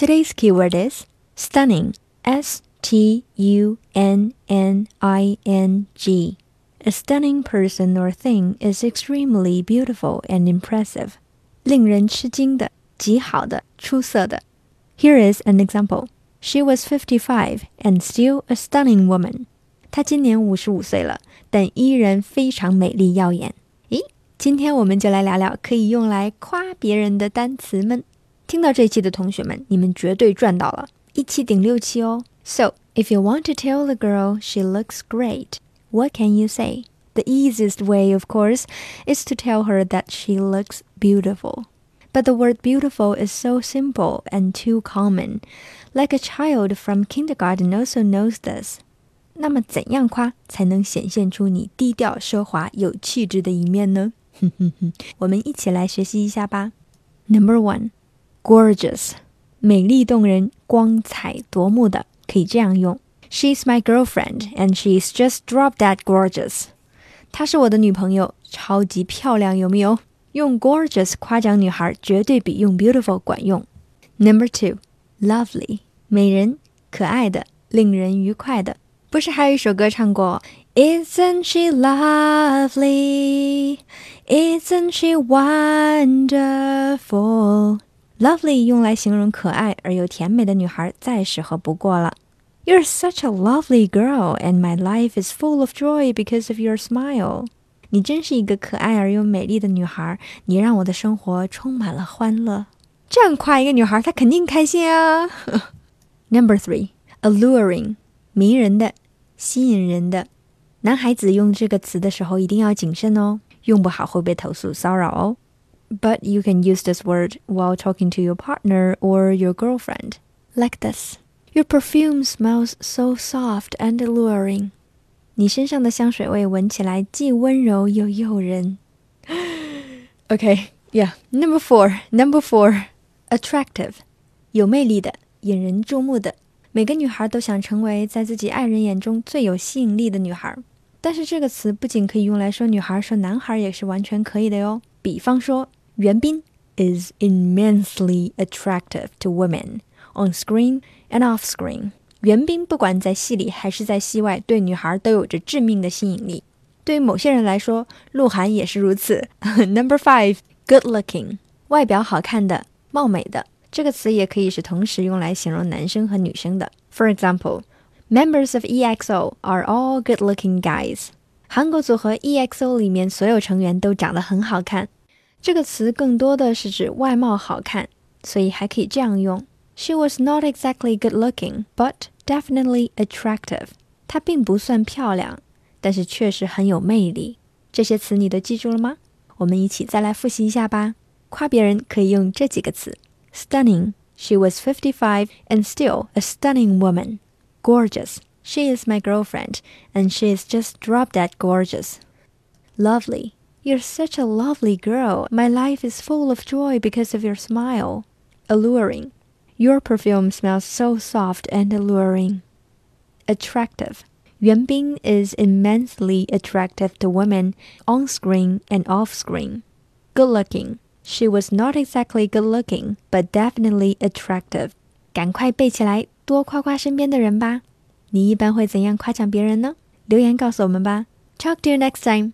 Today's keyword is stunning. S T U N N I N G. A stunning person or thing is extremely beautiful and impressive. 令人吃惊的、极好的、出色的。Here is an example. She was 55 and still a stunning woman. 她今年五十五岁了，但依然非常美丽耀眼。咦，今天我们就来聊聊可以用来夸别人的单词们。 听到这期的同学们，你们绝对赚到了，一期顶六期哦。So if you want to tell the girl she looks great, what can you say? The easiest way, of course, is to tell her that she looks beautiful. But the word beautiful is so simple and too common. Like a child from kindergarten also knows this. 那么，怎样夸才能显现出你低调奢华、有气质的一面呢？哼哼哼，我们一起来学习一下吧。Number one, gorgeous，美丽动人、光彩夺目的，可以这样用：She's my girlfriend, and she's just drop dead gorgeous。她是我的女朋友，超级漂亮，有没有？用 gorgeous 夸奖女孩，绝对比用 beautiful 管用。Number two, lovely，美人、可爱的、令人愉快的。不是还有一首歌唱过？Isn't she lovely? Isn't she wonderful? Lovely 用来形容可爱而又甜美的女孩，再适合不过了。You're such a lovely girl, and my life is full of joy because of your smile. 你真是一个可爱而又美丽的女孩，你让我的生活充满了欢乐。这样夸一个女孩，她肯定开心啊。Number three, alluring，迷人的，吸引人的。男孩子用这个词的时候一定要谨慎哦，用不好会被投诉骚扰哦。But you can use this word while talking to your partner or your girlfriend, like this. Your perfume smells so soft and alluring. 你身上的香水味闻起来既温柔又诱人。Okay, yeah. Number four, number four, attractive，有魅力的，引人注目的。每个女孩都想成为在自己爱人眼中最有吸引力的女孩。但是这个词不仅可以用来说女孩，说男孩也是完全可以的哟。比方说， Yuan Bin is immensely attractive to women on screen and off screen. 元彬不管在戏里还是在戏外，对女孩都有着致命的吸引力。对于某些人来说，鹿晗也是如此。Number five, good looking，外表好看的、貌美的这个词也可以是同时用来形容男生和女生的。For example, members of EXO are all good-looking guys. 韩国组合 EXO 里面所有成员都长得很好看。这个词更多的是指外貌好看，所以还可以这样用。She was not exactly good looking, but definitely attractive. 她并不算漂亮，但是确实很有魅力。这些词你都记住了吗？我们一起再来复习一下吧。夸别人可以用这几个词：stunning. She was fifty-five and still a stunning woman. Gorgeous. She is my girlfriend, and she is just drop dead gorgeous. Lovely. You're such a lovely girl. My life is full of joy because of your smile. Alluring. Your perfume smells so soft and alluring. Attractive. Yuan Bin is immensely attractive to women on screen and off screen. Good looking. She was not exactly good looking, but definitely attractive. 赶快背起来，多夸夸身边的人吧。你一般会怎样夸奖别人呢？留言告诉我们吧。Talk to you next time.